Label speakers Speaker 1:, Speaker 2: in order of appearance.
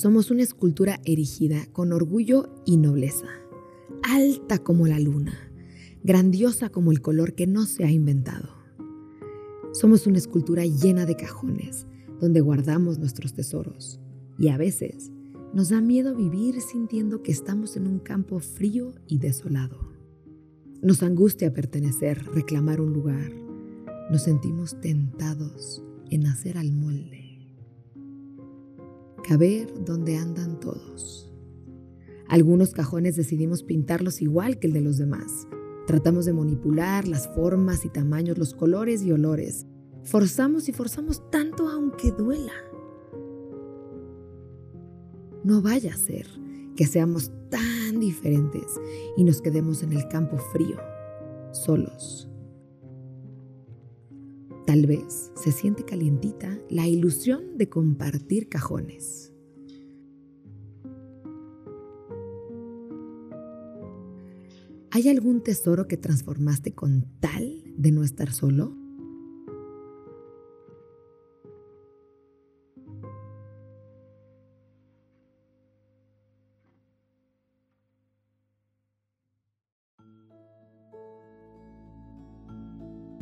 Speaker 1: Somos una escultura erigida con orgullo y nobleza, alta como la luna, grandiosa como el color que no se ha inventado. Somos una escultura llena de cajones donde guardamos nuestros tesoros y a veces nos da miedo vivir sintiendo que estamos en un campo frío y desolado. Nos angustia pertenecer, reclamar un lugar. Nos sentimos tentados en hacer al molde caber donde andan todos. Algunos cajones decidimos pintarlos igual que el de los demás. Tratamos de manipular las formas y tamaños, los colores y olores. Forzamos y forzamos tanto aunque duela. No vaya a ser que seamos tan diferentes y nos quedemos en el campo frío, solos. Tal vez se siente calientita la ilusión de compartir cajones. ¿Hay algún tesoro que transformaste con tal de no estar solo?